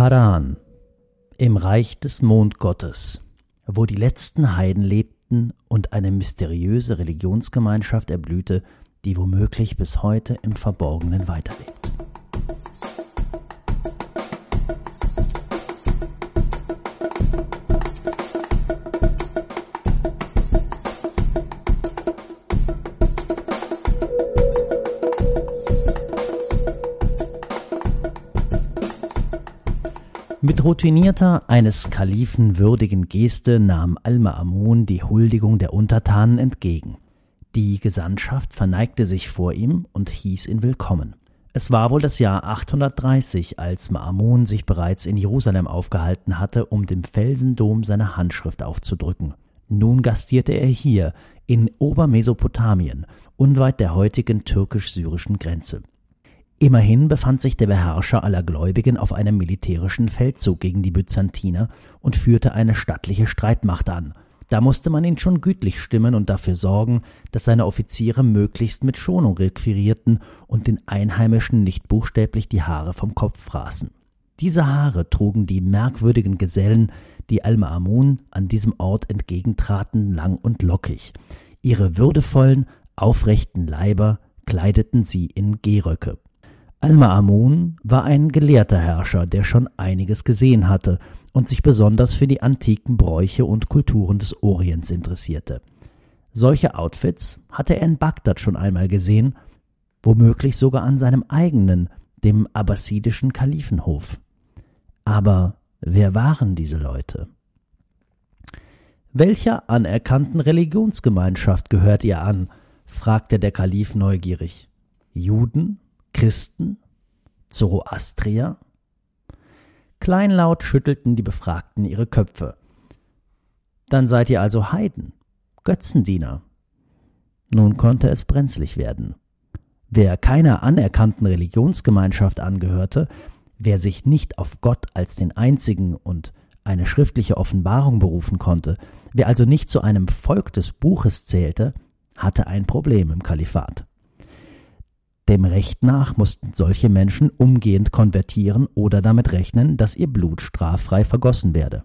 Haran im Reich des Mondgottes, wo die letzten Heiden lebten und eine mysteriöse Religionsgemeinschaft erblühte, die womöglich bis heute im Verborgenen weiterlebt. Mit routinierter, eines Kalifen würdigen Geste nahm Al-Ma'amun die Huldigung der Untertanen entgegen. Die Gesandtschaft verneigte sich vor ihm und hieß ihn willkommen. Es war wohl das Jahr 830, als Ma'amun sich bereits in Jerusalem aufgehalten hatte, um dem Felsendom seine Handschrift aufzudrücken. Nun gastierte er hier, in Obermesopotamien, unweit der heutigen türkisch-syrischen Grenze. Immerhin befand sich der Beherrscher aller Gläubigen auf einem militärischen Feldzug gegen die Byzantiner und führte eine stattliche Streitmacht an. Da musste man ihn schon gütlich stimmen und dafür sorgen, dass seine Offiziere möglichst mit Schonung requirierten und den Einheimischen nicht buchstäblich die Haare vom Kopf fraßen. Diese Haare trugen die merkwürdigen Gesellen, die Al-Ma'amun an diesem Ort entgegentraten, lang und lockig. Ihre würdevollen, aufrechten Leiber kleideten sie in Gehröcke. Al-Ma'amun war ein gelehrter Herrscher, der schon einiges gesehen hatte und sich besonders für die antiken Bräuche und Kulturen des Orients interessierte. Solche Outfits hatte er in Bagdad schon einmal gesehen, womöglich sogar an seinem eigenen, dem abbasidischen Kalifenhof. Aber wer waren diese Leute? Welcher anerkannten Religionsgemeinschaft gehört ihr an? fragte der Kalif neugierig. Juden, Christen? Zoroastrier? Kleinlaut schüttelten die Befragten ihre Köpfe. Dann seid ihr also Heiden, Götzendiener. Nun konnte es brenzlig werden. Wer keiner anerkannten Religionsgemeinschaft angehörte, wer sich nicht auf Gott als den einzigen und eine schriftliche Offenbarung berufen konnte, wer also nicht zu einem Volk des Buches zählte, hatte ein Problem im Kalifat. Dem Recht nach mussten solche Menschen umgehend konvertieren oder damit rechnen, dass ihr Blut straffrei vergossen werde.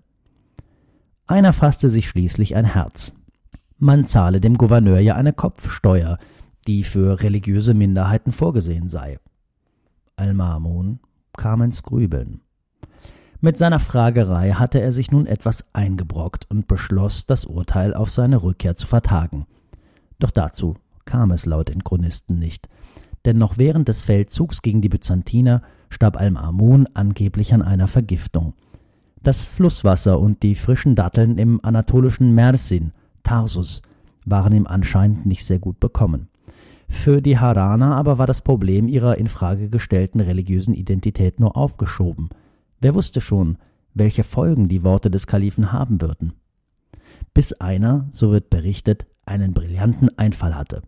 Einer fasste sich schließlich ein Herz. Man zahle dem Gouverneur ja eine Kopfsteuer, die für religiöse Minderheiten vorgesehen sei. Al-Mamun kam ins Grübeln. Mit seiner Fragerei hatte er sich nun etwas eingebrockt und beschloss, das Urteil auf seine Rückkehr zu vertagen. Doch dazu kam es laut den Chronisten nicht, denn noch während des Feldzugs gegen die Byzantiner starb Al-Mamun angeblich an einer Vergiftung. Das Flusswasser und die frischen Datteln im anatolischen Mersin, Tarsus, waren ihm anscheinend nicht sehr gut bekommen. Für die Haraner aber war das Problem ihrer in Frage gestellten religiösen Identität nur aufgeschoben. Wer wusste schon, welche Folgen die Worte des Kalifen haben würden? Bis einer, so wird berichtet, einen brillanten Einfall hatte.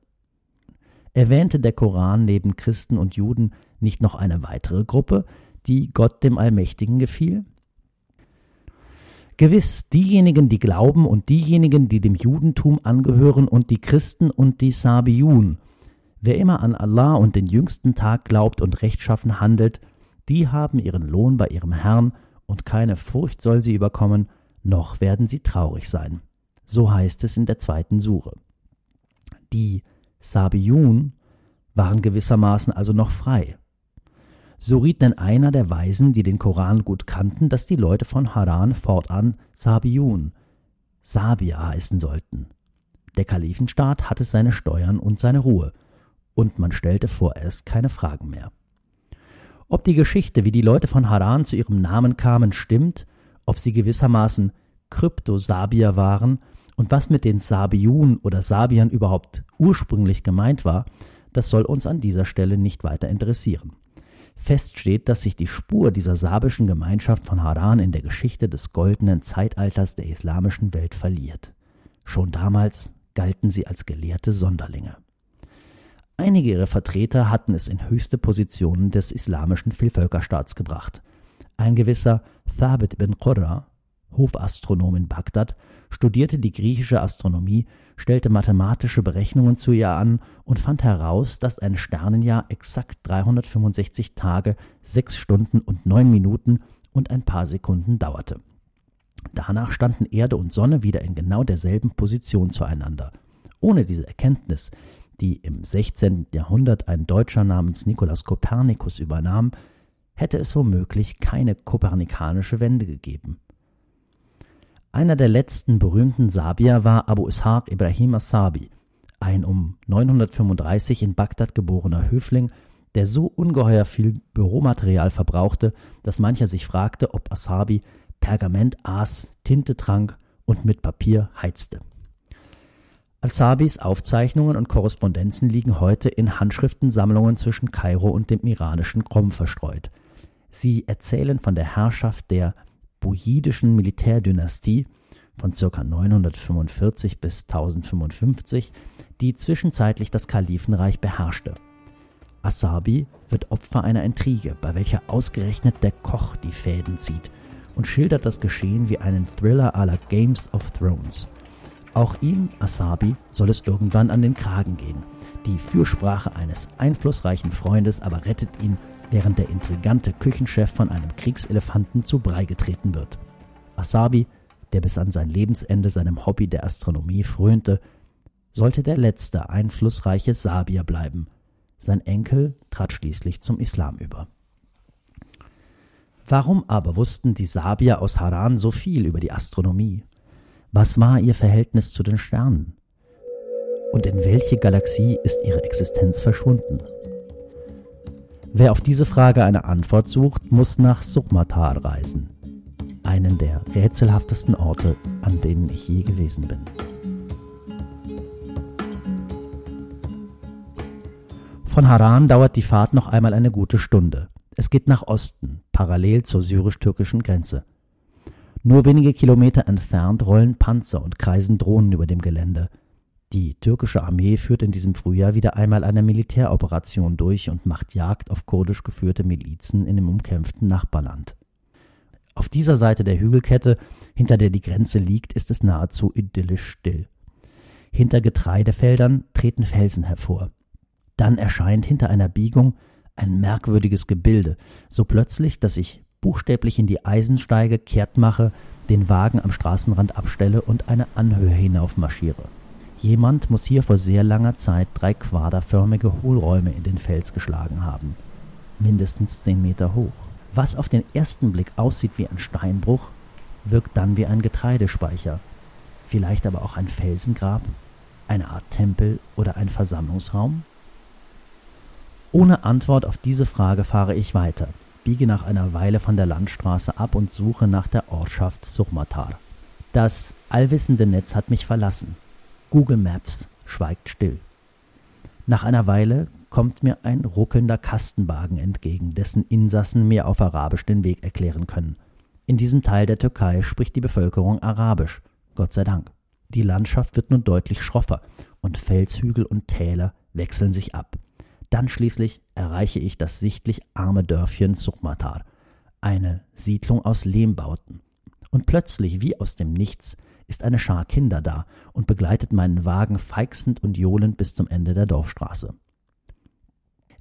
Erwähnte der Koran neben Christen und Juden nicht noch eine weitere Gruppe, die Gott dem Allmächtigen gefiel? Gewiss, diejenigen, die glauben und diejenigen, die dem Judentum angehören und die Christen und die Sabiyun. Wer immer an Allah und den jüngsten Tag glaubt und rechtschaffen handelt, die haben ihren Lohn bei ihrem Herrn und keine Furcht soll sie überkommen, noch werden sie traurig sein. So heißt es in der zweiten Sure. Die Sabiyun waren gewissermaßen also noch frei. So riet denn einer der Weisen, die den Koran gut kannten, dass die Leute von Haran fortan Sabiyun, Sabier heißen sollten. Der Kalifenstaat hatte seine Steuern und seine Ruhe, und man stellte vorerst keine Fragen mehr. Ob die Geschichte, wie die Leute von Haran zu ihrem Namen kamen, stimmt, ob sie gewissermaßen Kryptosabier waren und was mit den Sabiyun oder Sabiern überhaupt ursprünglich gemeint war, das soll uns an dieser Stelle nicht weiter interessieren. Fest steht, dass sich die Spur dieser sabischen Gemeinschaft von Haran in der Geschichte des goldenen Zeitalters der islamischen Welt verliert. Schon damals galten sie als gelehrte Sonderlinge. Einige ihrer Vertreter hatten es in höchste Positionen des islamischen Vielvölkerstaats gebracht. Ein gewisser Thabit ibn Qurra Hofastronom in Bagdad, studierte die griechische Astronomie, stellte mathematische Berechnungen zu ihr an und fand heraus, dass ein Sternenjahr exakt 365 Tage, 6 Stunden und 9 Minuten und ein paar Sekunden dauerte. Danach standen Erde und Sonne wieder in genau derselben Position zueinander. Ohne diese Erkenntnis, die im 16. Jahrhundert ein Deutscher namens Nikolaus Kopernikus übernahm, hätte es womöglich keine kopernikanische Wende gegeben. Einer der letzten berühmten Sabier war Abu Ishaq Ibrahim as-Sabi, ein um 935 in Bagdad geborener Höfling, der so ungeheuer viel Büromaterial verbrauchte, dass mancher sich fragte, ob Asabi Pergament aß, Tinte trank und mit Papier heizte. Al-Sabis Aufzeichnungen und Korrespondenzen liegen heute in Handschriftensammlungen zwischen Kairo und dem iranischen Qom verstreut. Sie erzählen von der Herrschaft der buyidischen Militärdynastie von ca. 945 bis 1055, die zwischenzeitlich das Kalifenreich beherrschte. Asabi wird Opfer einer Intrige, bei welcher ausgerechnet der Koch die Fäden zieht und schildert das Geschehen wie einen Thriller à la Games of Thrones. Auch ihm, Asabi, soll es irgendwann an den Kragen gehen. Die Fürsprache eines einflussreichen Freundes aber rettet ihn, während der intrigante Küchenchef von einem Kriegselefanten zu Brei getreten wird. Asabi, der bis an sein Lebensende seinem Hobby der Astronomie frönte, sollte der letzte einflussreiche Sabier bleiben. Sein Enkel trat schließlich zum Islam über. Warum aber wussten die Sabier aus Haran so viel über die Astronomie? Was war ihr Verhältnis zu den Sternen? Und in welche Galaxie ist ihre Existenz verschwunden? Wer auf diese Frage eine Antwort sucht, muss nach Sukhmatar reisen, einen der rätselhaftesten Orte, an denen ich je gewesen bin. Von Haran dauert die Fahrt noch einmal eine gute Stunde. Es geht nach Osten, parallel zur syrisch-türkischen Grenze. Nur wenige Kilometer entfernt rollen Panzer und kreisen Drohnen über dem Gelände. Die türkische Armee führt in diesem Frühjahr wieder einmal eine Militäroperation durch und macht Jagd auf kurdisch geführte Milizen in dem umkämpften Nachbarland. Auf dieser Seite der Hügelkette, hinter der die Grenze liegt, ist es nahezu idyllisch still. Hinter Getreidefeldern treten Felsen hervor. Dann erscheint hinter einer Biegung ein merkwürdiges Gebilde, so plötzlich, dass ich buchstäblich in die Eisensteige kehrt mache, den Wagen am Straßenrand abstelle und eine Anhöhe hinauf marschiere. Jemand muss hier vor sehr langer Zeit drei quaderförmige Hohlräume in den Fels geschlagen haben, mindestens zehn Meter hoch. Was auf den ersten Blick aussieht wie ein Steinbruch, wirkt dann wie ein Getreidespeicher, vielleicht aber auch ein Felsengrab, eine Art Tempel oder ein Versammlungsraum? Ohne Antwort auf diese Frage fahre ich weiter, biege nach einer Weile von der Landstraße ab und suche nach der Ortschaft Suchmatar. Das allwissende Netz hat mich verlassen. Google Maps schweigt still. Nach einer Weile kommt mir ein ruckelnder Kastenwagen entgegen, dessen Insassen mir auf Arabisch den Weg erklären können. In diesem Teil der Türkei spricht die Bevölkerung Arabisch, Gott sei Dank. Die Landschaft wird nun deutlich schroffer und Felshügel und Täler wechseln sich ab. Dann schließlich erreiche ich das sichtlich arme Dörfchen Suchmatar, eine Siedlung aus Lehmbauten. Und plötzlich, wie aus dem Nichts, ist eine Schar Kinder da und begleitet meinen Wagen feixend und johlend bis zum Ende der Dorfstraße.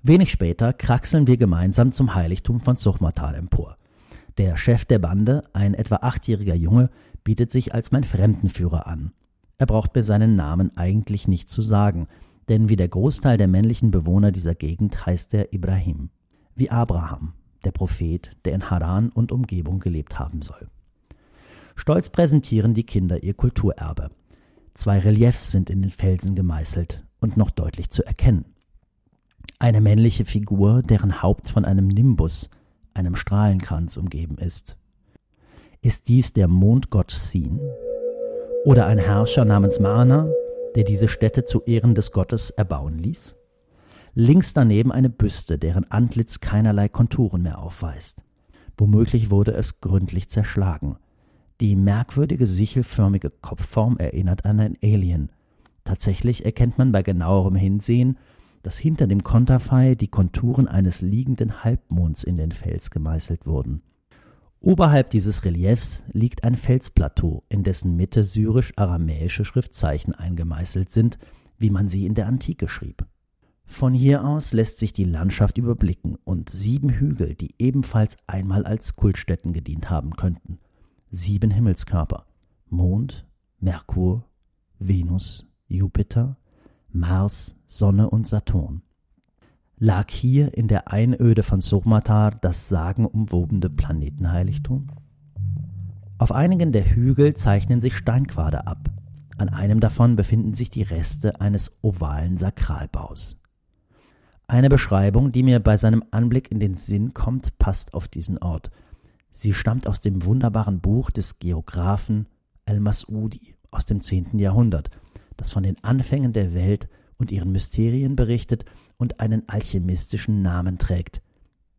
Wenig später kraxeln wir gemeinsam zum Heiligtum von Suchmatar empor. Der Chef der Bande, ein etwa achtjähriger Junge, bietet sich als mein Fremdenführer an. Er braucht mir seinen Namen eigentlich nicht zu sagen, denn wie der Großteil der männlichen Bewohner dieser Gegend heißt er Ibrahim, wie Abraham, der Prophet, der in Haran und Umgebung gelebt haben soll. Stolz präsentieren die Kinder ihr Kulturerbe. Zwei Reliefs sind in den Felsen gemeißelt und noch deutlich zu erkennen. Eine männliche Figur, deren Haupt von einem Nimbus, einem Strahlenkranz umgeben ist. Ist dies der Mondgott Sin? Oder ein Herrscher namens Mana, der diese Stätte zu Ehren des Gottes erbauen ließ? Links daneben eine Büste, deren Antlitz keinerlei Konturen mehr aufweist. Womöglich wurde es gründlich zerschlagen. Die merkwürdige sichelförmige Kopfform erinnert an ein Alien. Tatsächlich erkennt man bei genauerem Hinsehen, dass hinter dem Konterfei die Konturen eines liegenden Halbmonds in den Fels gemeißelt wurden. Oberhalb dieses Reliefs liegt ein Felsplateau, in dessen Mitte syrisch-aramäische Schriftzeichen eingemeißelt sind, wie man sie in der Antike schrieb. Von hier aus lässt sich die Landschaft überblicken und sieben Hügel, die ebenfalls einmal als Kultstätten gedient haben könnten. Sieben Himmelskörper. Mond, Merkur, Venus, Jupiter, Mars, Sonne und Saturn. Lag hier in der Einöde von Surmatar das sagenumwobene Planetenheiligtum? Auf einigen der Hügel zeichnen sich Steinquader ab. An einem davon befinden sich die Reste eines ovalen Sakralbaus. Eine Beschreibung, die mir bei seinem Anblick in den Sinn kommt, passt auf diesen Ort. Sie stammt aus dem wunderbaren Buch des Geographen Al-Mas'udi aus dem zehnten Jahrhundert, das von den Anfängen der Welt und ihren Mysterien berichtet und einen alchemistischen Namen trägt.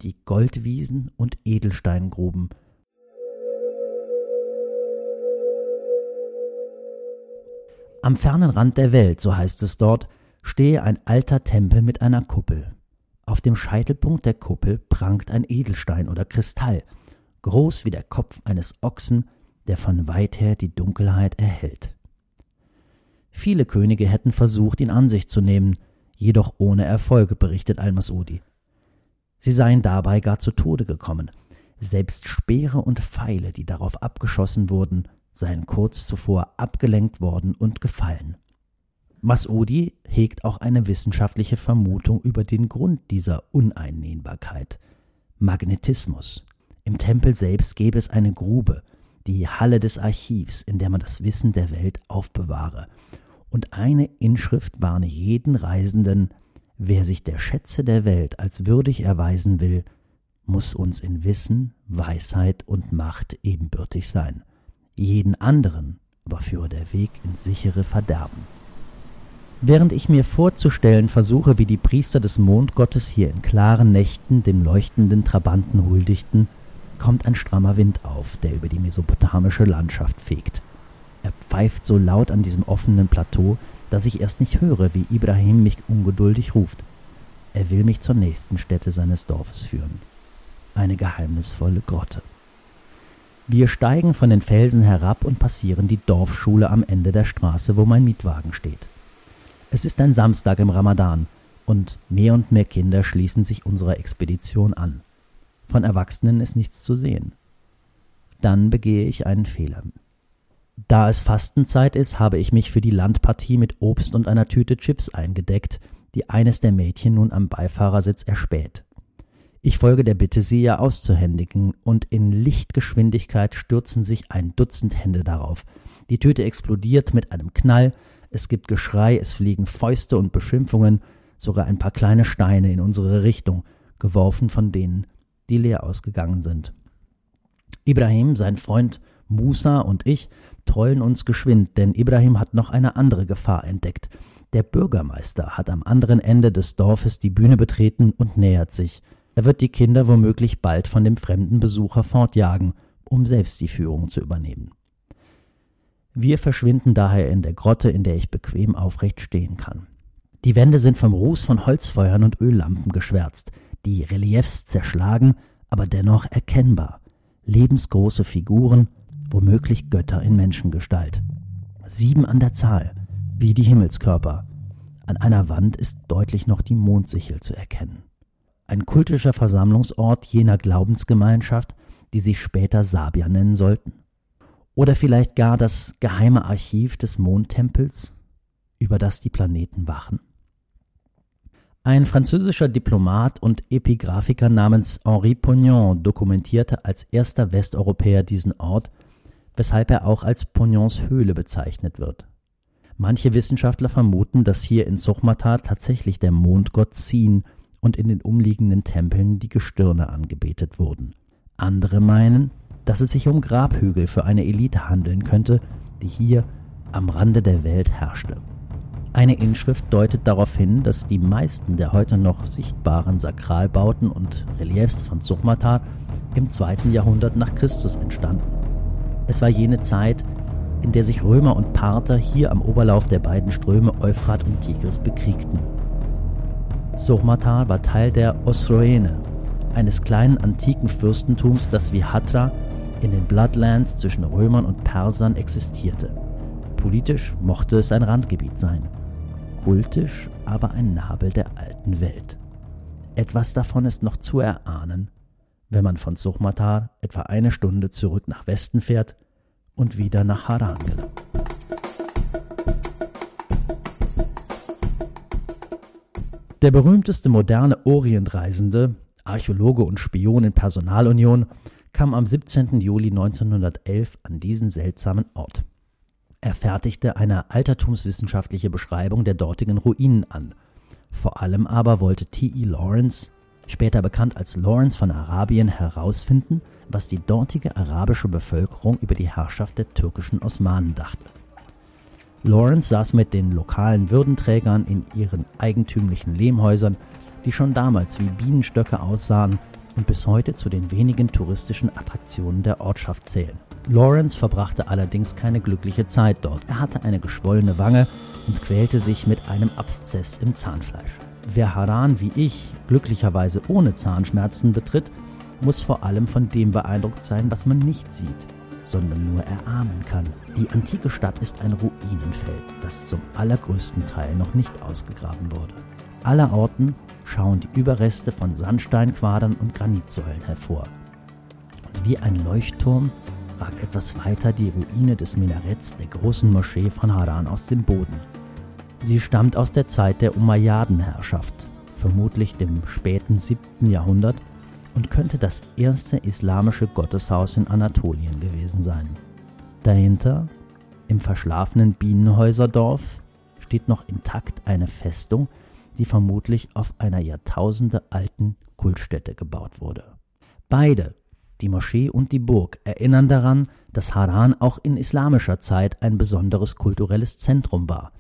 Die Goldwiesen und Edelsteingruben Am fernen Rand der Welt, so heißt es dort, stehe ein alter Tempel mit einer Kuppel. Auf dem Scheitelpunkt der Kuppel prangt ein Edelstein oder Kristall, groß wie der Kopf eines Ochsen, der von weit her die Dunkelheit erhellt. Viele Könige hätten versucht, ihn an sich zu nehmen, jedoch ohne Erfolg, berichtet Al-Masudi. Sie seien dabei gar zu Tode gekommen. Selbst Speere und Pfeile, die darauf abgeschossen wurden, seien kurz zuvor abgelenkt worden und gefallen. Masudi hegt auch eine wissenschaftliche Vermutung über den Grund dieser Uneinnehmbarkeit. Magnetismus. Im Tempel selbst gäbe es eine Grube, die Halle des Archivs, in der man das Wissen der Welt aufbewahre. Und eine Inschrift warne jeden Reisenden, wer sich der Schätze der Welt als würdig erweisen will, muss uns in Wissen, Weisheit und Macht ebenbürtig sein. Jeden anderen aber führe der Weg ins sichere Verderben. Während ich mir vorzustellen versuche, wie die Priester des Mondgottes hier in klaren Nächten dem leuchtenden Trabanten huldigten, kommt ein strammer Wind auf, der über die mesopotamische Landschaft fegt. Er pfeift so laut an diesem offenen Plateau, dass ich erst nicht höre, wie Ibrahim mich ungeduldig ruft. Er will mich zur nächsten Stätte seines Dorfes führen. Eine geheimnisvolle Grotte. Wir steigen von den Felsen herab und passieren die Dorfschule am Ende der Straße, wo mein Mietwagen steht. Es ist ein Samstag im Ramadan und mehr und mehr Kinder schließen sich unserer Expedition an. Von Erwachsenen ist nichts zu sehen. Dann begehe ich einen Fehler. Da es Fastenzeit ist, habe ich mich für die Landpartie mit Obst und einer Tüte Chips eingedeckt, die eines der Mädchen nun am Beifahrersitz erspäht. Ich folge der Bitte, sie ihr auszuhändigen, und in Lichtgeschwindigkeit stürzen sich ein Dutzend Hände darauf. Die Tüte explodiert mit einem Knall, es gibt Geschrei, es fliegen Fäuste und Beschimpfungen, sogar ein paar kleine Steine in unsere Richtung, geworfen von denen, die leer ausgegangen sind. Ibrahim, sein Freund Musa und ich trollen uns geschwind, denn Ibrahim hat noch eine andere Gefahr entdeckt. Der Bürgermeister hat am anderen Ende des Dorfes die Bühne betreten und nähert sich. Er wird die Kinder womöglich bald von dem fremden Besucher fortjagen, um selbst die Führung zu übernehmen. Wir verschwinden daher in der Grotte, in der ich bequem aufrecht stehen kann. Die Wände sind vom Ruß von Holzfeuern und Öllampen geschwärzt die Reliefs zerschlagen, aber dennoch erkennbar. Lebensgroße Figuren, womöglich Götter in Menschengestalt. Sieben an der Zahl, wie die Himmelskörper. An einer Wand ist deutlich noch die Mondsichel zu erkennen. Ein kultischer Versammlungsort jener Glaubensgemeinschaft, die sich später Sabia nennen sollten. Oder vielleicht gar das geheime Archiv des Mondtempels, über das die Planeten wachen. Ein französischer Diplomat und Epigraphiker namens Henri Pognon dokumentierte als erster Westeuropäer diesen Ort, weshalb er auch als Pognons Höhle bezeichnet wird. Manche Wissenschaftler vermuten, dass hier in Sochmata tatsächlich der Mondgott Sin und in den umliegenden Tempeln die Gestirne angebetet wurden. Andere meinen, dass es sich um Grabhügel für eine Elite handeln könnte, die hier am Rande der Welt herrschte. Eine Inschrift deutet darauf hin, dass die meisten der heute noch sichtbaren Sakralbauten und Reliefs von Suchmatar im zweiten Jahrhundert nach Christus entstanden. Es war jene Zeit, in der sich Römer und Parther hier am Oberlauf der beiden Ströme Euphrat und Tigris bekriegten. Sochmatar war Teil der Osroene, eines kleinen antiken Fürstentums, das wie Hatra in den Bloodlands zwischen Römern und Persern existierte. Politisch mochte es ein Randgebiet sein. Kultisch, aber ein Nabel der alten Welt. Etwas davon ist noch zu erahnen, wenn man von Suchmatar etwa eine Stunde zurück nach Westen fährt und wieder nach Haran gelangt. Der berühmteste moderne Orientreisende, Archäologe und Spion in Personalunion, kam am 17. Juli 1911 an diesen seltsamen Ort. Er fertigte eine altertumswissenschaftliche Beschreibung der dortigen Ruinen an. Vor allem aber wollte T.E. Lawrence, später bekannt als Lawrence von Arabien, herausfinden, was die dortige arabische Bevölkerung über die Herrschaft der türkischen Osmanen dachte. Lawrence saß mit den lokalen Würdenträgern in ihren eigentümlichen Lehmhäusern, die schon damals wie Bienenstöcke aussahen und bis heute zu den wenigen touristischen Attraktionen der Ortschaft zählen. Lawrence verbrachte allerdings keine glückliche Zeit dort. Er hatte eine geschwollene Wange und quälte sich mit einem Abszess im Zahnfleisch. Wer Haran wie ich glücklicherweise ohne Zahnschmerzen betritt, muss vor allem von dem beeindruckt sein, was man nicht sieht sondern nur erahnen kann. Die antike Stadt ist ein Ruinenfeld, das zum allergrößten Teil noch nicht ausgegraben wurde. Allerorten schauen die Überreste von Sandsteinquadern und Granitsäulen hervor. Und wie ein Leuchtturm ragt etwas weiter die Ruine des Minaretts der großen Moschee von Haran aus dem Boden. Sie stammt aus der Zeit der Umayyadenherrschaft, vermutlich dem späten 7. Jahrhundert und könnte das erste islamische Gotteshaus in Anatolien gewesen sein. Dahinter, im verschlafenen Bienenhäuserdorf, steht noch intakt eine Festung, die vermutlich auf einer Jahrtausende alten Kultstätte gebaut wurde. Beide, die Moschee und die Burg, erinnern daran, dass Haran auch in islamischer Zeit ein besonderes kulturelles Zentrum war,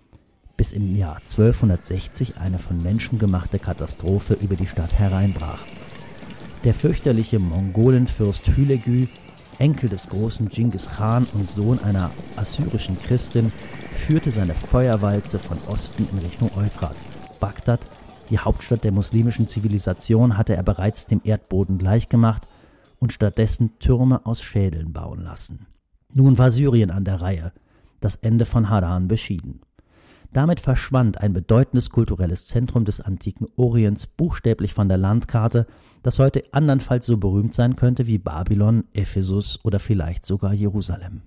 bis im Jahr 1260 eine von Menschen gemachte Katastrophe über die Stadt hereinbrach. Der fürchterliche Mongolenfürst Hülegü, Enkel des großen Genghis Khan und Sohn einer assyrischen Christin, führte seine Feuerwalze von Osten in Richtung Euphrat. Bagdad, die Hauptstadt der muslimischen Zivilisation, hatte er bereits dem Erdboden gleichgemacht und stattdessen Türme aus Schädeln bauen lassen. Nun war Syrien an der Reihe, das Ende von Haran beschieden. Damit verschwand ein bedeutendes kulturelles Zentrum des antiken Orients buchstäblich von der Landkarte, das heute andernfalls so berühmt sein könnte wie Babylon, Ephesus oder vielleicht sogar Jerusalem.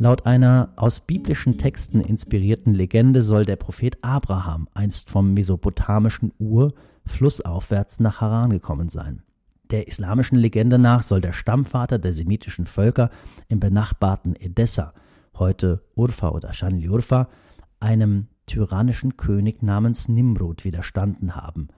Laut einer aus biblischen Texten inspirierten Legende soll der Prophet Abraham einst vom mesopotamischen Ur flussaufwärts nach Haran gekommen sein. Der islamischen Legende nach soll der Stammvater der semitischen Völker im benachbarten Edessa heute Urfa oder Shanli Urfa, einem tyrannischen König namens Nimrod widerstanden haben,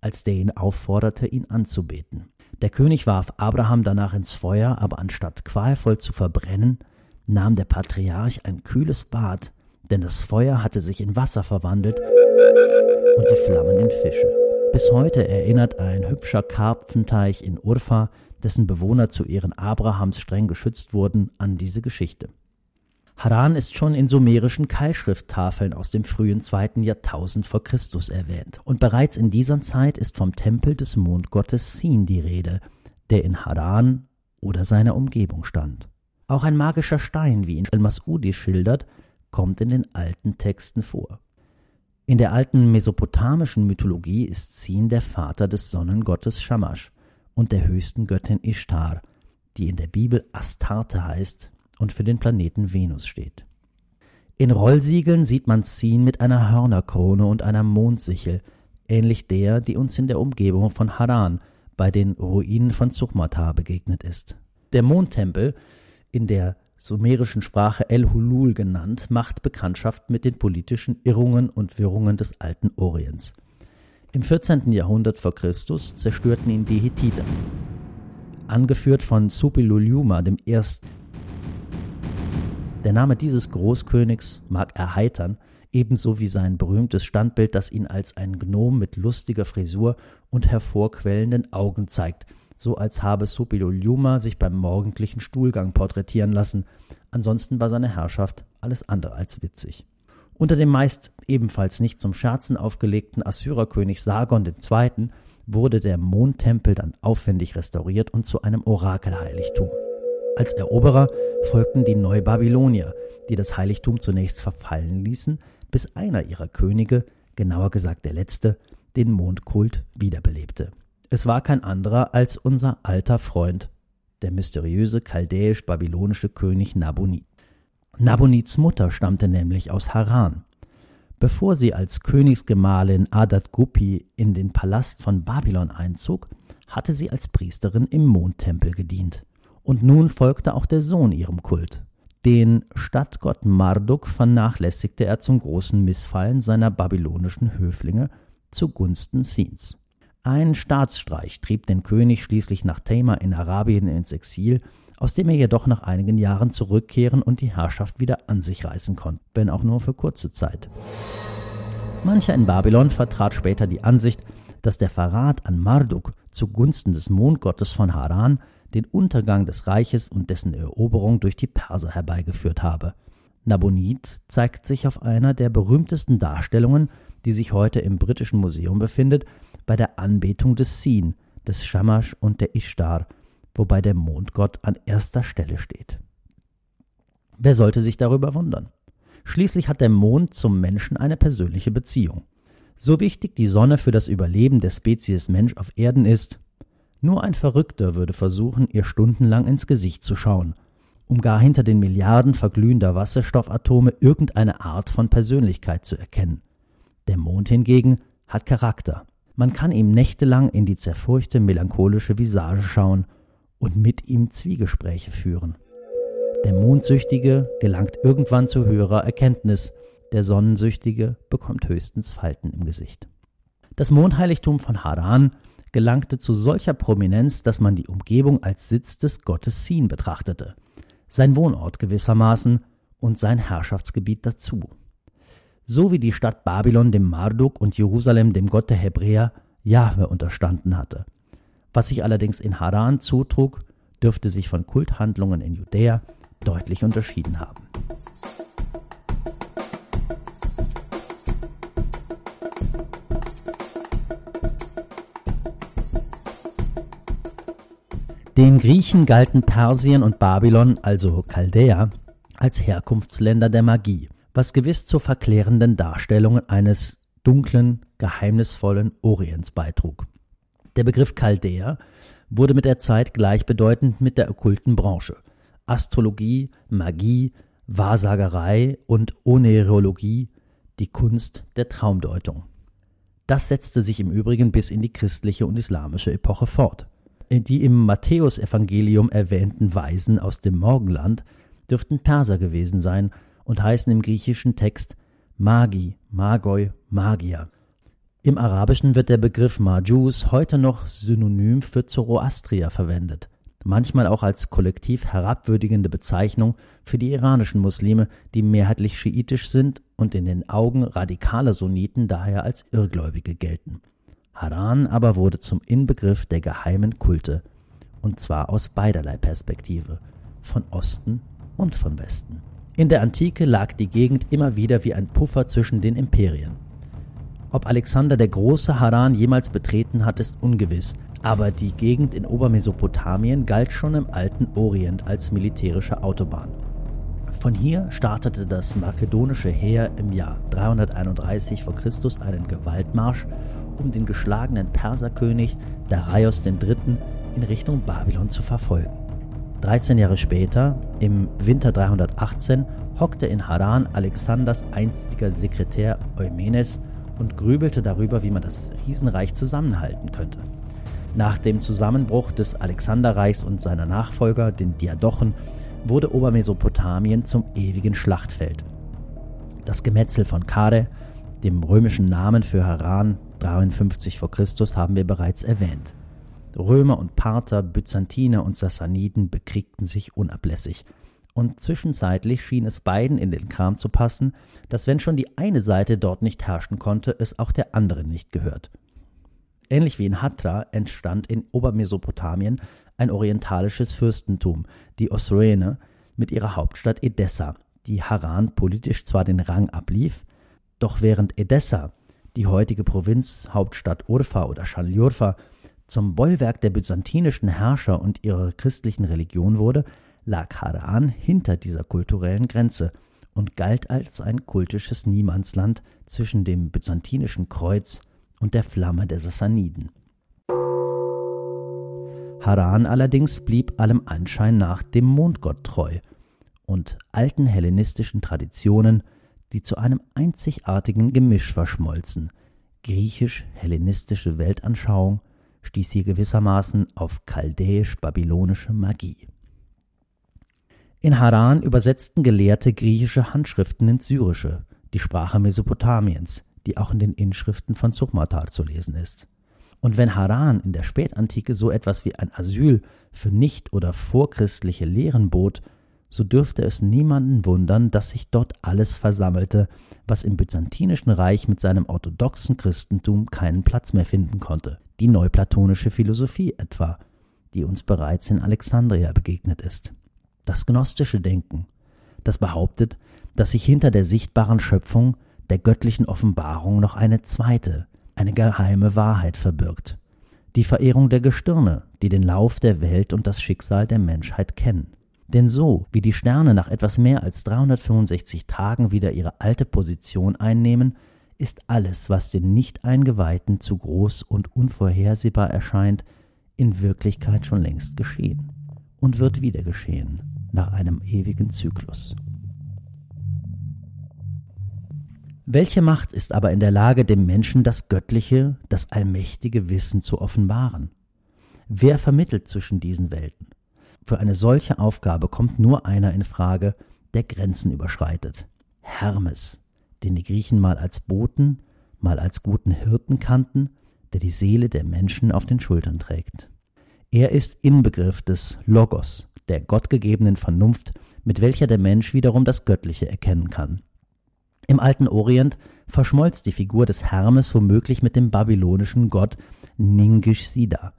als der ihn aufforderte, ihn anzubeten. Der König warf Abraham danach ins Feuer, aber anstatt qualvoll zu verbrennen, nahm der Patriarch ein kühles Bad, denn das Feuer hatte sich in Wasser verwandelt und die Flammen in Fische. Bis heute erinnert ein hübscher Karpfenteich in Urfa, dessen Bewohner zu Ehren Abrahams streng geschützt wurden, an diese Geschichte. Haran ist schon in sumerischen Keilschrifttafeln aus dem frühen zweiten Jahrtausend vor Christus erwähnt. Und bereits in dieser Zeit ist vom Tempel des Mondgottes Sin die Rede, der in Haran oder seiner Umgebung stand. Auch ein magischer Stein, wie ihn Al-Mas'udi schildert, kommt in den alten Texten vor. In der alten mesopotamischen Mythologie ist Sin der Vater des Sonnengottes Shamash und der höchsten Göttin Ishtar, die in der Bibel Astarte heißt und für den Planeten Venus steht. In Rollsiegeln sieht man Zin mit einer Hörnerkrone und einer Mondsichel, ähnlich der, die uns in der Umgebung von Haran bei den Ruinen von Zuchmata begegnet ist. Der Mondtempel, in der sumerischen Sprache El-Hulul genannt, macht Bekanntschaft mit den politischen Irrungen und Wirrungen des alten Orients. Im 14. Jahrhundert vor Christus zerstörten ihn die Hethiter. Angeführt von Suppiluliuma I., der Name dieses Großkönigs mag erheitern, ebenso wie sein berühmtes Standbild, das ihn als ein Gnom mit lustiger Frisur und hervorquellenden Augen zeigt, so als habe Suppiluliuma sich beim morgendlichen Stuhlgang porträtieren lassen. Ansonsten war seine Herrschaft alles andere als witzig. Unter dem meist ebenfalls nicht zum Scherzen aufgelegten Assyrerkönig Sargon II. wurde der Mondtempel dann aufwendig restauriert und zu einem Orakelheiligtum. Als Eroberer folgten die Neubabylonier, die das Heiligtum zunächst verfallen ließen, bis einer ihrer Könige, genauer gesagt der letzte, den Mondkult wiederbelebte. Es war kein anderer als unser alter Freund, der mysteriöse chaldäisch-babylonische König Nabonid. Nabonids Mutter stammte nämlich aus Haran. Bevor sie als Königsgemahlin Adat Gupi in den Palast von Babylon einzog, hatte sie als Priesterin im Mondtempel gedient. Und nun folgte auch der Sohn ihrem Kult. Den Stadtgott Marduk vernachlässigte er zum großen Missfallen seiner babylonischen Höflinge zugunsten Sins. Ein Staatsstreich trieb den König schließlich nach Thema in Arabien ins Exil, aus dem er jedoch nach einigen Jahren zurückkehren und die Herrschaft wieder an sich reißen konnte, wenn auch nur für kurze Zeit. Mancher in Babylon vertrat später die Ansicht, dass der Verrat an Marduk zugunsten des Mondgottes von Haran den Untergang des Reiches und dessen Eroberung durch die Perser herbeigeführt habe. Nabonid zeigt sich auf einer der berühmtesten Darstellungen, die sich heute im Britischen Museum befindet, bei der Anbetung des Sin, des Shamash und der Ishtar, wobei der Mondgott an erster Stelle steht. Wer sollte sich darüber wundern? Schließlich hat der Mond zum Menschen eine persönliche Beziehung. So wichtig die Sonne für das Überleben der Spezies Mensch auf Erden ist, nur ein Verrückter würde versuchen, ihr stundenlang ins Gesicht zu schauen, um gar hinter den Milliarden verglühender Wasserstoffatome irgendeine Art von Persönlichkeit zu erkennen. Der Mond hingegen hat Charakter. Man kann ihm nächtelang in die zerfurchte melancholische Visage schauen und mit ihm Zwiegespräche führen. Der Mondsüchtige gelangt irgendwann zu höherer Erkenntnis, der Sonnensüchtige bekommt höchstens Falten im Gesicht. Das Mondheiligtum von Haran gelangte zu solcher Prominenz, dass man die Umgebung als Sitz des Gottes Sin betrachtete, sein Wohnort gewissermaßen und sein Herrschaftsgebiet dazu. So wie die Stadt Babylon dem Marduk und Jerusalem dem Gott der Hebräer Jahwe unterstanden hatte. Was sich allerdings in Haran zutrug, dürfte sich von Kulthandlungen in Judäa deutlich unterschieden haben. Den Griechen galten Persien und Babylon, also Chaldäa, als Herkunftsländer der Magie, was gewiss zur verklärenden Darstellung eines dunklen, geheimnisvollen Orients beitrug. Der Begriff Chaldäer wurde mit der Zeit gleichbedeutend mit der okkulten Branche. Astrologie, Magie, Wahrsagerei und Onerologie, die Kunst der Traumdeutung. Das setzte sich im Übrigen bis in die christliche und islamische Epoche fort. Die im Matthäusevangelium erwähnten Weisen aus dem Morgenland dürften Perser gewesen sein und heißen im griechischen Text Magi, Magoi, Magier. Im Arabischen wird der Begriff Majus heute noch synonym für Zoroastrier verwendet, manchmal auch als kollektiv herabwürdigende Bezeichnung für die iranischen Muslime, die mehrheitlich schiitisch sind und in den Augen radikaler Sunniten daher als Irrgläubige gelten. Haran aber wurde zum Inbegriff der geheimen Kulte, und zwar aus beiderlei Perspektive, von Osten und von Westen. In der Antike lag die Gegend immer wieder wie ein Puffer zwischen den Imperien. Ob Alexander der Große Haran jemals betreten hat, ist ungewiss, aber die Gegend in Obermesopotamien galt schon im alten Orient als militärische Autobahn. Von hier startete das makedonische Heer im Jahr 331 v. Chr. einen Gewaltmarsch um den geschlagenen Perserkönig Darius III. in Richtung Babylon zu verfolgen. 13 Jahre später, im Winter 318, hockte in Haran Alexanders einstiger Sekretär Eumenes und grübelte darüber, wie man das Riesenreich zusammenhalten könnte. Nach dem Zusammenbruch des Alexanderreichs und seiner Nachfolger, den Diadochen, wurde Obermesopotamien zum ewigen Schlachtfeld. Das Gemetzel von Kare, dem römischen Namen für Haran, 53 v. Chr. haben wir bereits erwähnt. Römer und Parther, Byzantiner und Sassaniden bekriegten sich unablässig. Und zwischenzeitlich schien es beiden in den Kram zu passen, dass wenn schon die eine Seite dort nicht herrschen konnte, es auch der anderen nicht gehört. Ähnlich wie in Hatra entstand in Obermesopotamien ein orientalisches Fürstentum, die Osroene, mit ihrer Hauptstadt Edessa, die Haran politisch zwar den Rang ablief, doch während Edessa die heutige Provinzhauptstadt Urfa oder Shaljurfa, zum Bollwerk der byzantinischen Herrscher und ihrer christlichen Religion wurde, lag Haran hinter dieser kulturellen Grenze und galt als ein kultisches Niemandsland zwischen dem byzantinischen Kreuz und der Flamme der Sassaniden. Haran allerdings blieb allem Anschein nach dem Mondgott treu und alten hellenistischen Traditionen, die zu einem einzigartigen Gemisch verschmolzen. Griechisch-hellenistische Weltanschauung stieß hier gewissermaßen auf chaldäisch-babylonische Magie. In Haran übersetzten Gelehrte griechische Handschriften ins Syrische, die Sprache Mesopotamiens, die auch in den Inschriften von Suchmatar zu lesen ist. Und wenn Haran in der Spätantike so etwas wie ein Asyl für nicht- oder vorchristliche Lehren bot, so dürfte es niemanden wundern, dass sich dort alles versammelte, was im Byzantinischen Reich mit seinem orthodoxen Christentum keinen Platz mehr finden konnte. Die neuplatonische Philosophie etwa, die uns bereits in Alexandria begegnet ist. Das gnostische Denken, das behauptet, dass sich hinter der sichtbaren Schöpfung, der göttlichen Offenbarung noch eine zweite, eine geheime Wahrheit verbirgt. Die Verehrung der Gestirne, die den Lauf der Welt und das Schicksal der Menschheit kennen. Denn so wie die Sterne nach etwas mehr als 365 Tagen wieder ihre alte Position einnehmen, ist alles, was den Nicht-Eingeweihten zu groß und unvorhersehbar erscheint, in Wirklichkeit schon längst geschehen und wird wieder geschehen nach einem ewigen Zyklus. Welche Macht ist aber in der Lage, dem Menschen das göttliche, das allmächtige Wissen zu offenbaren? Wer vermittelt zwischen diesen Welten? Für eine solche Aufgabe kommt nur einer in Frage, der Grenzen überschreitet. Hermes, den die Griechen mal als Boten, mal als guten Hirten kannten, der die Seele der Menschen auf den Schultern trägt. Er ist Inbegriff des Logos, der gottgegebenen Vernunft, mit welcher der Mensch wiederum das Göttliche erkennen kann. Im alten Orient verschmolz die Figur des Hermes womöglich mit dem babylonischen Gott Ningish-Sida,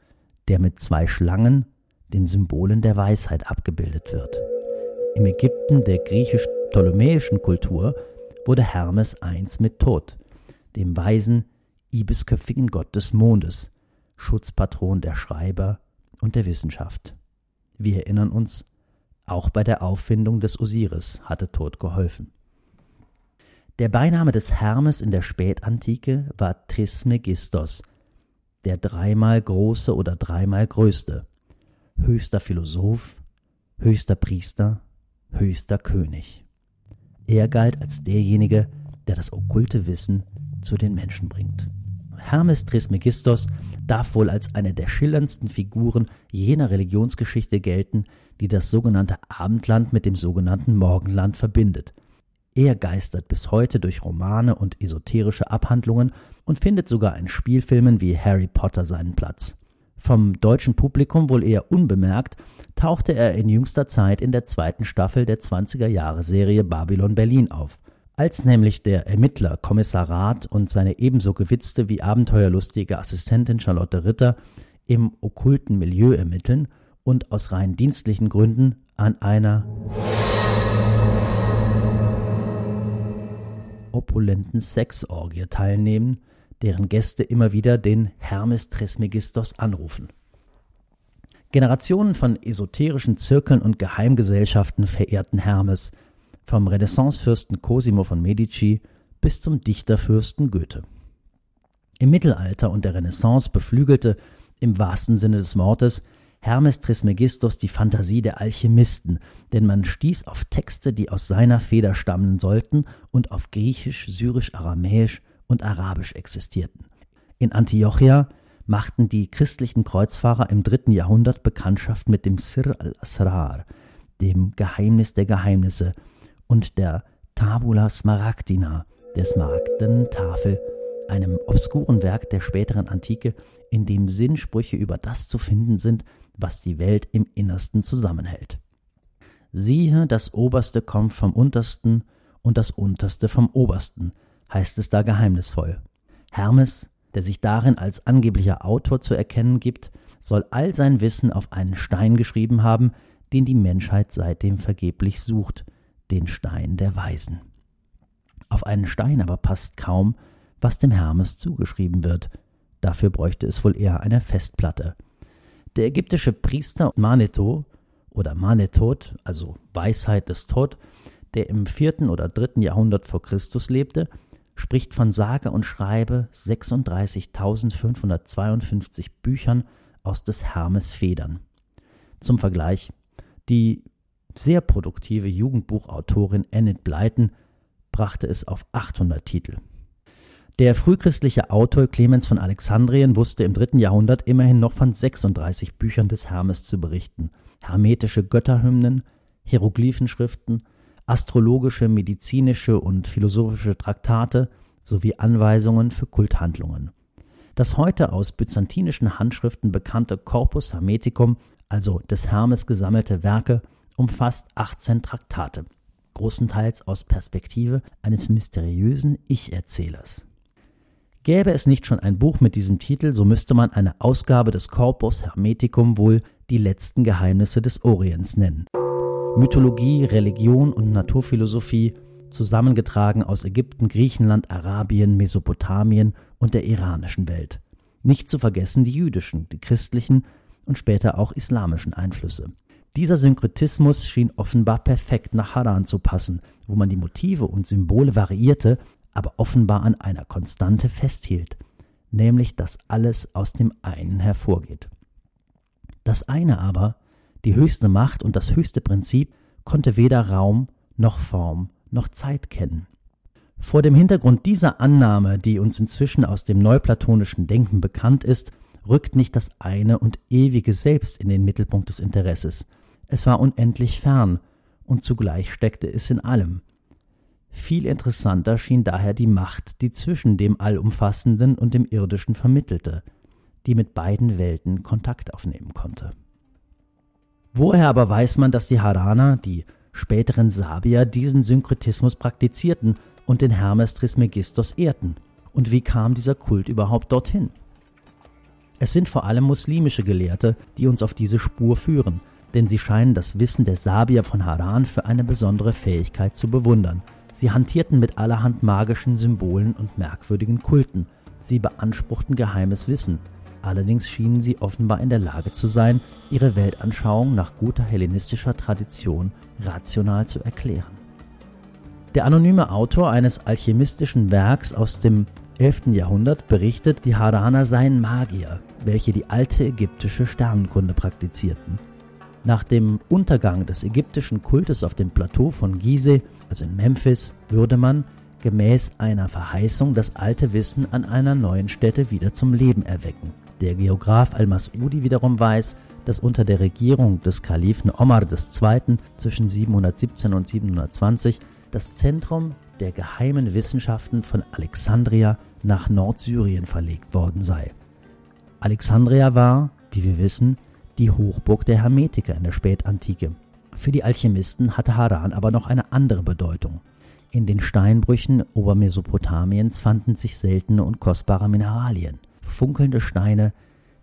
der mit zwei Schlangen den Symbolen der Weisheit abgebildet wird. Im Ägypten der griechisch-ptolemäischen Kultur wurde Hermes eins mit Tod, dem weisen, ibisköpfigen Gott des Mondes, Schutzpatron der Schreiber und der Wissenschaft. Wir erinnern uns, auch bei der Auffindung des Osiris hatte Tod geholfen. Der Beiname des Hermes in der Spätantike war Trismegistos, der dreimal große oder dreimal größte höchster Philosoph, höchster Priester, höchster König. Er galt als derjenige, der das okkulte Wissen zu den Menschen bringt. Hermes Trismegistos darf wohl als eine der schillerndsten Figuren jener Religionsgeschichte gelten, die das sogenannte Abendland mit dem sogenannten Morgenland verbindet. Er geistert bis heute durch Romane und esoterische Abhandlungen und findet sogar in Spielfilmen wie Harry Potter seinen Platz. Vom deutschen Publikum wohl eher unbemerkt, tauchte er in jüngster Zeit in der zweiten Staffel der 20er Jahre Serie Babylon Berlin auf. Als nämlich der Ermittler Kommissar Rath und seine ebenso gewitzte wie abenteuerlustige Assistentin Charlotte Ritter im okkulten Milieu ermitteln und aus rein dienstlichen Gründen an einer opulenten Sexorgie teilnehmen, deren Gäste immer wieder den Hermes Trismegistos anrufen. Generationen von esoterischen Zirkeln und Geheimgesellschaften verehrten Hermes, vom Renaissancefürsten Cosimo von Medici bis zum Dichterfürsten Goethe. Im Mittelalter und der Renaissance beflügelte, im wahrsten Sinne des Wortes, Hermes Trismegistos die Fantasie der Alchemisten, denn man stieß auf Texte, die aus seiner Feder stammen sollten und auf Griechisch, Syrisch, Aramäisch und Arabisch existierten. In Antiochia machten die christlichen Kreuzfahrer im dritten Jahrhundert Bekanntschaft mit dem Sir al-Asrar, dem Geheimnis der Geheimnisse, und der Tabula Smaragdina, der Smaragdentafel, einem obskuren Werk der späteren Antike, in dem Sinnsprüche über das zu finden sind, was die Welt im Innersten zusammenhält. Siehe, das Oberste kommt vom Untersten und das Unterste vom Obersten, heißt es da geheimnisvoll. Hermes, der sich darin als angeblicher Autor zu erkennen gibt, soll all sein Wissen auf einen Stein geschrieben haben, den die Menschheit seitdem vergeblich sucht, den Stein der Weisen. Auf einen Stein aber passt kaum, was dem Hermes zugeschrieben wird, dafür bräuchte es wohl eher eine Festplatte. Der ägyptische Priester Maneto oder Manetot, also Weisheit des Tod, der im vierten oder dritten Jahrhundert vor Christus lebte, spricht von sage und schreibe 36.552 Büchern aus des Hermes Federn. Zum Vergleich, die sehr produktive Jugendbuchautorin Enid Blyton brachte es auf 800 Titel. Der frühchristliche Autor Clemens von Alexandrien wusste im dritten Jahrhundert immerhin noch von 36 Büchern des Hermes zu berichten. Hermetische Götterhymnen, Hieroglyphenschriften, astrologische, medizinische und philosophische Traktate sowie Anweisungen für Kulthandlungen. Das heute aus byzantinischen Handschriften bekannte Corpus Hermeticum, also des Hermes gesammelte Werke, umfasst 18 Traktate, großenteils aus Perspektive eines mysteriösen Ich-Erzählers. Gäbe es nicht schon ein Buch mit diesem Titel, so müsste man eine Ausgabe des Corpus Hermeticum wohl die letzten Geheimnisse des Orients nennen. Mythologie, Religion und Naturphilosophie zusammengetragen aus Ägypten, Griechenland, Arabien, Mesopotamien und der iranischen Welt. Nicht zu vergessen die jüdischen, die christlichen und später auch islamischen Einflüsse. Dieser Synkretismus schien offenbar perfekt nach Haran zu passen, wo man die Motive und Symbole variierte, aber offenbar an einer Konstante festhielt, nämlich dass alles aus dem einen hervorgeht. Das eine aber, die höchste Macht und das höchste Prinzip, konnte weder Raum noch Form noch Zeit kennen. Vor dem Hintergrund dieser Annahme, die uns inzwischen aus dem neuplatonischen Denken bekannt ist, rückt nicht das eine und ewige Selbst in den Mittelpunkt des Interesses. Es war unendlich fern, und zugleich steckte es in allem. Viel interessanter schien daher die Macht, die zwischen dem Allumfassenden und dem Irdischen vermittelte, die mit beiden Welten Kontakt aufnehmen konnte. Woher aber weiß man, dass die Haraner, die späteren Sabier, diesen Synkretismus praktizierten und den Hermes Trismegistos ehrten? Und wie kam dieser Kult überhaupt dorthin? Es sind vor allem muslimische Gelehrte, die uns auf diese Spur führen, denn sie scheinen das Wissen der Sabier von Haran für eine besondere Fähigkeit zu bewundern. Sie hantierten mit allerhand magischen Symbolen und merkwürdigen Kulten. Sie beanspruchten geheimes Wissen. Allerdings schienen sie offenbar in der Lage zu sein, ihre Weltanschauung nach guter hellenistischer Tradition rational zu erklären. Der anonyme Autor eines alchemistischen Werks aus dem 11. Jahrhundert berichtet, die Haraner seien Magier, welche die alte ägyptische Sternenkunde praktizierten. Nach dem Untergang des ägyptischen Kultes auf dem Plateau von Gizeh, also in Memphis, würde man gemäß einer Verheißung das alte Wissen an einer neuen Stätte wieder zum Leben erwecken. Der Geograf Al-Mas'udi wiederum weiß, dass unter der Regierung des Kalifen Omar II. zwischen 717 und 720 das Zentrum der geheimen Wissenschaften von Alexandria nach Nordsyrien verlegt worden sei. Alexandria war, wie wir wissen, die Hochburg der Hermetiker in der Spätantike. Für die Alchemisten hatte Haran aber noch eine andere Bedeutung. In den Steinbrüchen Obermesopotamiens fanden sich seltene und kostbare Mineralien, funkelnde Steine,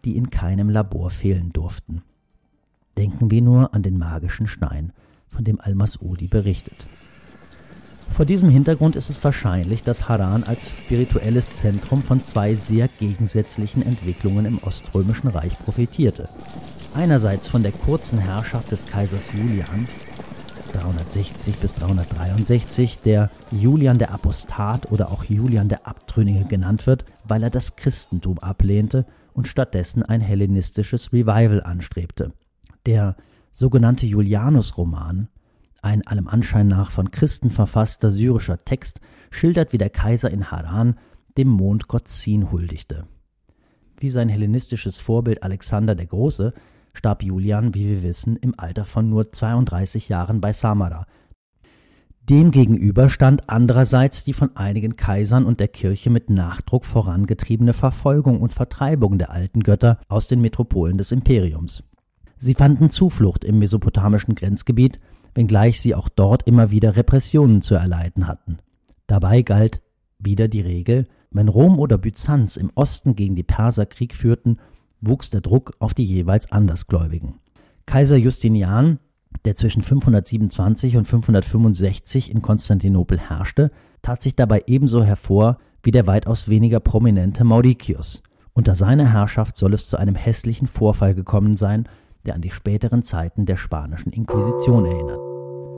die in keinem Labor fehlen durften. Denken wir nur an den magischen Stein, von dem Al-Mas'udi berichtet. Vor diesem Hintergrund ist es wahrscheinlich, dass Haran als spirituelles Zentrum von zwei sehr gegensätzlichen Entwicklungen im Oströmischen Reich profitierte. Einerseits von der kurzen Herrschaft des Kaisers Julian 360 bis 363, der Julian der Apostat oder auch Julian der Abtrünnige genannt wird, weil er das Christentum ablehnte und stattdessen ein hellenistisches Revival anstrebte. Der sogenannte Julianus-Roman ein allem Anschein nach von Christen verfasster syrischer Text schildert, wie der Kaiser in Haran dem Mondgott Sin huldigte. Wie sein hellenistisches Vorbild Alexander der Große starb Julian, wie wir wissen, im Alter von nur 32 Jahren bei Samara. Demgegenüber stand andererseits die von einigen Kaisern und der Kirche mit Nachdruck vorangetriebene Verfolgung und Vertreibung der alten Götter aus den Metropolen des Imperiums. Sie fanden Zuflucht im mesopotamischen Grenzgebiet, wenngleich sie auch dort immer wieder Repressionen zu erleiden hatten. Dabei galt wieder die Regel, wenn Rom oder Byzanz im Osten gegen die Perser Krieg führten, wuchs der Druck auf die jeweils Andersgläubigen. Kaiser Justinian, der zwischen 527 und 565 in Konstantinopel herrschte, tat sich dabei ebenso hervor wie der weitaus weniger prominente Mauricius. Unter seiner Herrschaft soll es zu einem hässlichen Vorfall gekommen sein, der an die späteren Zeiten der spanischen Inquisition erinnert.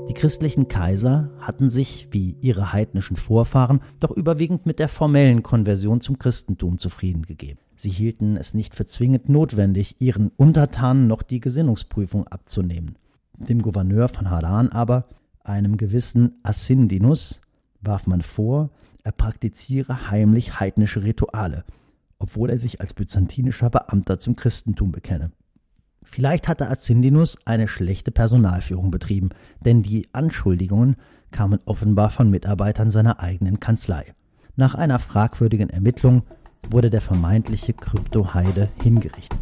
Die christlichen Kaiser hatten sich, wie ihre heidnischen Vorfahren, doch überwiegend mit der formellen Konversion zum Christentum zufrieden gegeben. Sie hielten es nicht für zwingend notwendig, ihren Untertanen noch die Gesinnungsprüfung abzunehmen. Dem Gouverneur von Haran aber, einem gewissen Asindinus, warf man vor, er praktiziere heimlich heidnische Rituale, obwohl er sich als byzantinischer Beamter zum Christentum bekenne. Vielleicht hatte Asindinus eine schlechte Personalführung betrieben, denn die Anschuldigungen kamen offenbar von Mitarbeitern seiner eigenen Kanzlei. Nach einer fragwürdigen Ermittlung wurde der vermeintliche Kryptoheide hingerichtet.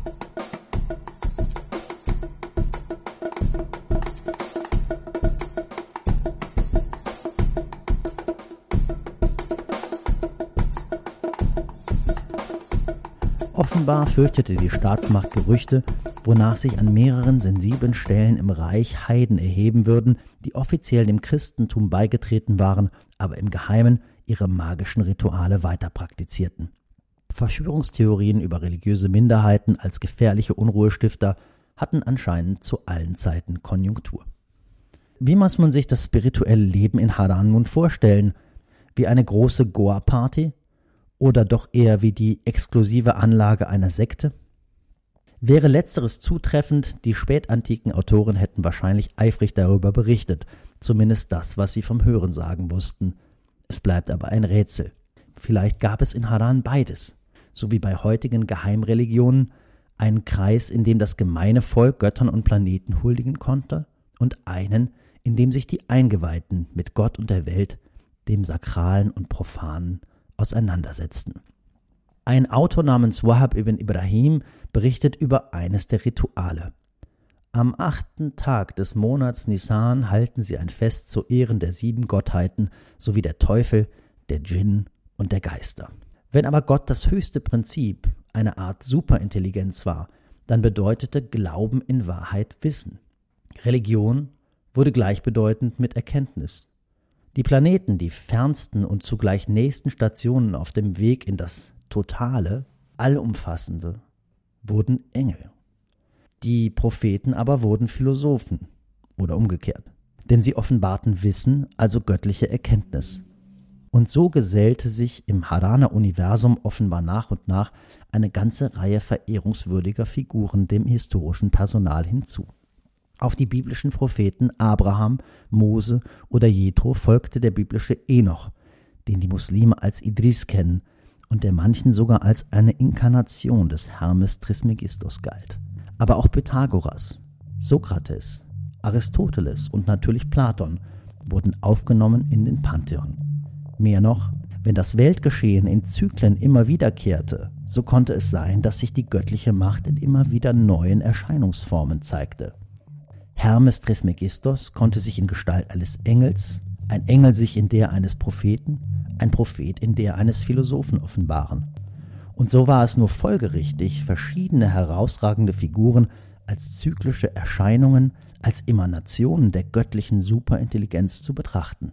Offenbar fürchtete die Staatsmacht Gerüchte, wonach sich an mehreren sensiblen Stellen im Reich Heiden erheben würden, die offiziell dem Christentum beigetreten waren, aber im Geheimen ihre magischen Rituale weiter praktizierten. Verschwörungstheorien über religiöse Minderheiten als gefährliche Unruhestifter hatten anscheinend zu allen Zeiten Konjunktur. Wie muss man sich das spirituelle Leben in Haran nun vorstellen? Wie eine große Goa-Party? oder doch eher wie die exklusive Anlage einer Sekte? Wäre letzteres zutreffend, die spätantiken Autoren hätten wahrscheinlich eifrig darüber berichtet, zumindest das, was sie vom Hörensagen wussten. Es bleibt aber ein Rätsel. Vielleicht gab es in Haran beides, so wie bei heutigen Geheimreligionen, einen Kreis, in dem das gemeine Volk Göttern und Planeten huldigen konnte, und einen, in dem sich die Eingeweihten mit Gott und der Welt, dem Sakralen und Profanen, auseinandersetzten. Ein Autor namens Wahab ibn Ibrahim berichtet über eines der Rituale. Am achten Tag des Monats Nisan halten sie ein Fest zu Ehren der sieben Gottheiten sowie der Teufel, der Djinn und der Geister. Wenn aber Gott das höchste Prinzip, eine Art Superintelligenz war, dann bedeutete Glauben in Wahrheit Wissen. Religion wurde gleichbedeutend mit Erkenntnis. Die Planeten, die fernsten und zugleich nächsten Stationen auf dem Weg in das Totale, Allumfassende, wurden Engel. Die Propheten aber wurden Philosophen oder umgekehrt, denn sie offenbarten Wissen, also göttliche Erkenntnis. Und so gesellte sich im Haraner Universum offenbar nach und nach eine ganze Reihe verehrungswürdiger Figuren dem historischen Personal hinzu. Auf die biblischen Propheten Abraham, Mose oder Jethro folgte der biblische Enoch, den die Muslime als Idris kennen und der manchen sogar als eine Inkarnation des Hermes Trismegistos galt. Aber auch Pythagoras, Sokrates, Aristoteles und natürlich Platon wurden aufgenommen in den Pantheon. Mehr noch, wenn das Weltgeschehen in Zyklen immer wiederkehrte, so konnte es sein, dass sich die göttliche Macht in immer wieder neuen Erscheinungsformen zeigte. Hermes Trismegistos konnte sich in Gestalt eines Engels, ein Engel sich in der eines Propheten, ein Prophet in der eines Philosophen offenbaren. Und so war es nur folgerichtig, verschiedene herausragende Figuren als zyklische Erscheinungen, als Emanationen der göttlichen Superintelligenz zu betrachten.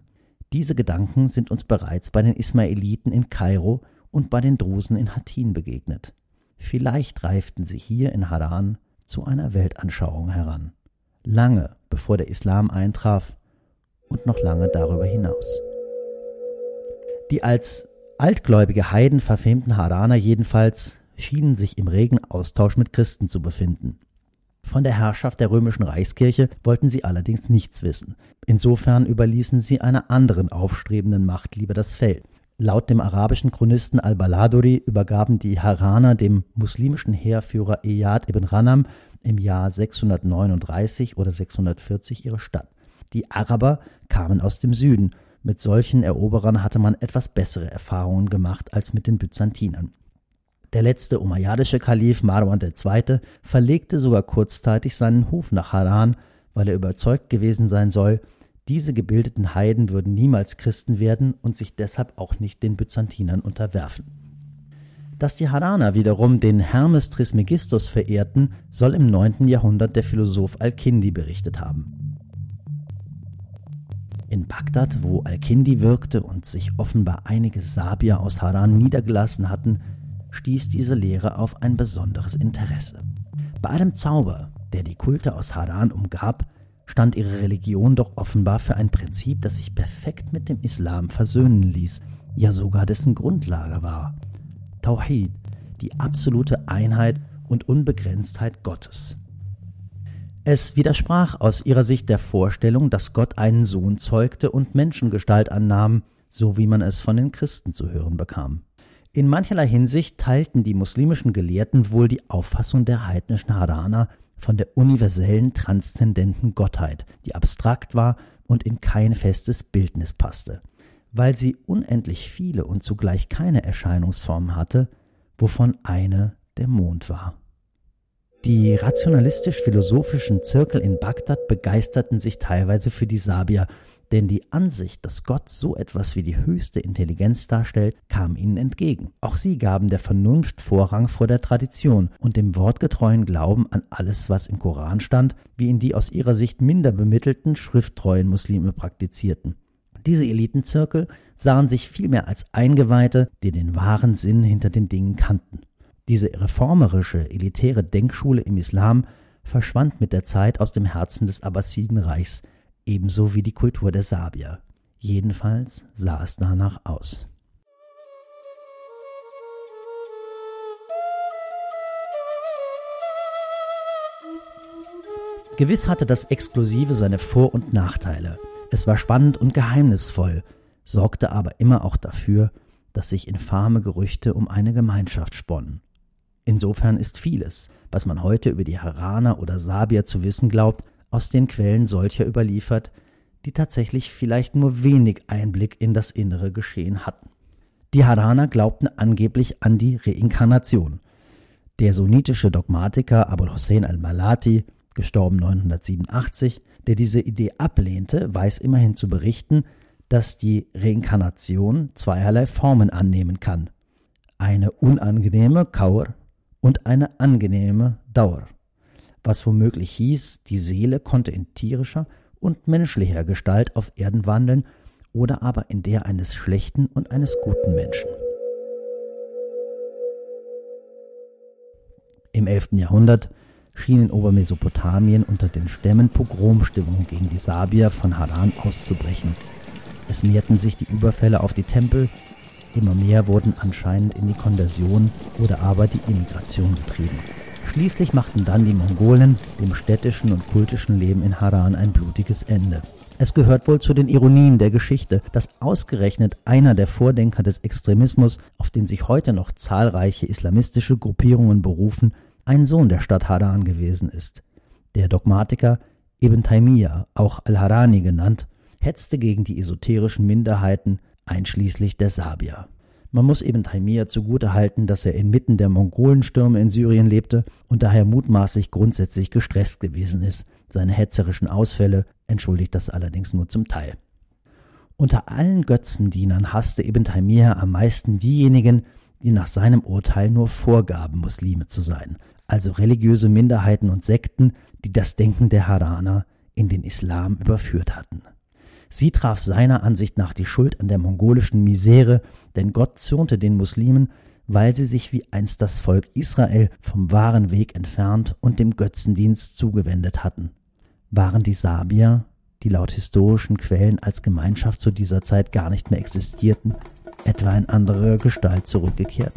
Diese Gedanken sind uns bereits bei den Ismaeliten in Kairo und bei den Drusen in Hattin begegnet. Vielleicht reiften sie hier in Haran zu einer Weltanschauung heran lange bevor der Islam eintraf und noch lange darüber hinaus. Die als altgläubige Heiden verfemten Haraner jedenfalls schienen sich im regen Austausch mit Christen zu befinden. Von der Herrschaft der römischen Reichskirche wollten sie allerdings nichts wissen. Insofern überließen sie einer anderen aufstrebenden Macht lieber das Feld. Laut dem arabischen Chronisten al-Baladuri übergaben die Haraner dem muslimischen Heerführer Iyad ibn Ranam im Jahr 639 oder 640 ihre Stadt. Die Araber kamen aus dem Süden. Mit solchen Eroberern hatte man etwas bessere Erfahrungen gemacht als mit den Byzantinern. Der letzte umayyadische Kalif Marwan II. verlegte sogar kurzzeitig seinen Hof nach Haran, weil er überzeugt gewesen sein soll, diese gebildeten Heiden würden niemals Christen werden und sich deshalb auch nicht den Byzantinern unterwerfen. Dass die Haraner wiederum den Hermes Trismegistus verehrten, soll im 9. Jahrhundert der Philosoph Al-Kindi berichtet haben. In Bagdad, wo Al-Kindi wirkte und sich offenbar einige Sabier aus Haran niedergelassen hatten, stieß diese Lehre auf ein besonderes Interesse. Bei einem Zauber, der die Kulte aus Haran umgab, stand ihre Religion doch offenbar für ein Prinzip, das sich perfekt mit dem Islam versöhnen ließ, ja sogar dessen Grundlage war. Tawhid, die absolute Einheit und Unbegrenztheit Gottes. Es widersprach aus ihrer Sicht der Vorstellung, dass Gott einen Sohn zeugte und Menschengestalt annahm, so wie man es von den Christen zu hören bekam. In mancherlei Hinsicht teilten die muslimischen Gelehrten wohl die Auffassung der heidnischen Haraner von der universellen transzendenten Gottheit, die abstrakt war und in kein festes Bildnis passte, weil sie unendlich viele und zugleich keine Erscheinungsformen hatte, wovon eine der Mond war. Die rationalistisch-philosophischen Zirkel in Bagdad begeisterten sich teilweise für die Sabier, denn die Ansicht, dass Gott so etwas wie die höchste Intelligenz darstellt, kam ihnen entgegen. Auch sie gaben der Vernunft Vorrang vor der Tradition und dem wortgetreuen Glauben an alles, was im Koran stand, wie ihn die aus ihrer Sicht minder bemittelten, schrifttreuen Muslime praktizierten. Diese Elitenzirkel sahen sich vielmehr als Eingeweihte, die den wahren Sinn hinter den Dingen kannten. Diese reformerische, elitäre Denkschule im Islam verschwand mit der Zeit aus dem Herzen des Abbasidenreichs, ebenso wie die Kultur der Sabier. Jedenfalls sah es danach aus. Gewiss hatte das Exklusive seine Vor- und Nachteile. Es war spannend und geheimnisvoll, sorgte aber immer auch dafür, dass sich infame Gerüchte um eine Gemeinschaft sponnen. Insofern ist vieles, was man heute über die Haraner oder Sabier zu wissen glaubt, aus den Quellen solcher überliefert, die tatsächlich vielleicht nur wenig Einblick in das innere Geschehen hatten. Die Haraner glaubten angeblich an die Reinkarnation. Der sunnitische Dogmatiker Abul Hussein al-Malati, gestorben 987, der diese Idee ablehnte, weiß immerhin zu berichten, dass die Reinkarnation zweierlei Formen annehmen kann. Eine unangenehme Kaur und eine angenehme Dauer, was womöglich hieß, die Seele konnte in tierischer und menschlicher Gestalt auf Erden wandeln oder aber in der eines schlechten und eines guten Menschen. Im 11. Jahrhundert schien in Obermesopotamien unter den Stämmen Pogromstimmung gegen die Sabier von Haran auszubrechen. Es mehrten sich die Überfälle auf die Tempel, Immer mehr wurden anscheinend in die Konversion oder aber die Immigration getrieben. Schließlich machten dann die Mongolen dem städtischen und kultischen Leben in Haran ein blutiges Ende. Es gehört wohl zu den Ironien der Geschichte, dass ausgerechnet einer der Vordenker des Extremismus, auf den sich heute noch zahlreiche islamistische Gruppierungen berufen, ein Sohn der Stadt Haran gewesen ist. Der Dogmatiker Ibn Taymiyyah, auch Al-Harani genannt, hetzte gegen die esoterischen Minderheiten, einschließlich der Sabier. Man muss eben Taimir zugute halten, dass er inmitten der Mongolenstürme in Syrien lebte und daher mutmaßlich grundsätzlich gestresst gewesen ist. Seine hetzerischen Ausfälle entschuldigt das allerdings nur zum Teil. Unter allen Götzendienern hasste Ibn Taymiyya am meisten diejenigen, die nach seinem Urteil nur vorgaben, Muslime zu sein, also religiöse Minderheiten und Sekten, die das Denken der Haraner in den Islam überführt hatten. Sie traf seiner Ansicht nach die Schuld an der mongolischen Misere, denn Gott zürnte den Muslimen, weil sie sich wie einst das Volk Israel vom wahren Weg entfernt und dem Götzendienst zugewendet hatten. Waren die Sabier, die laut historischen Quellen als Gemeinschaft zu dieser Zeit gar nicht mehr existierten, etwa in anderer Gestalt zurückgekehrt?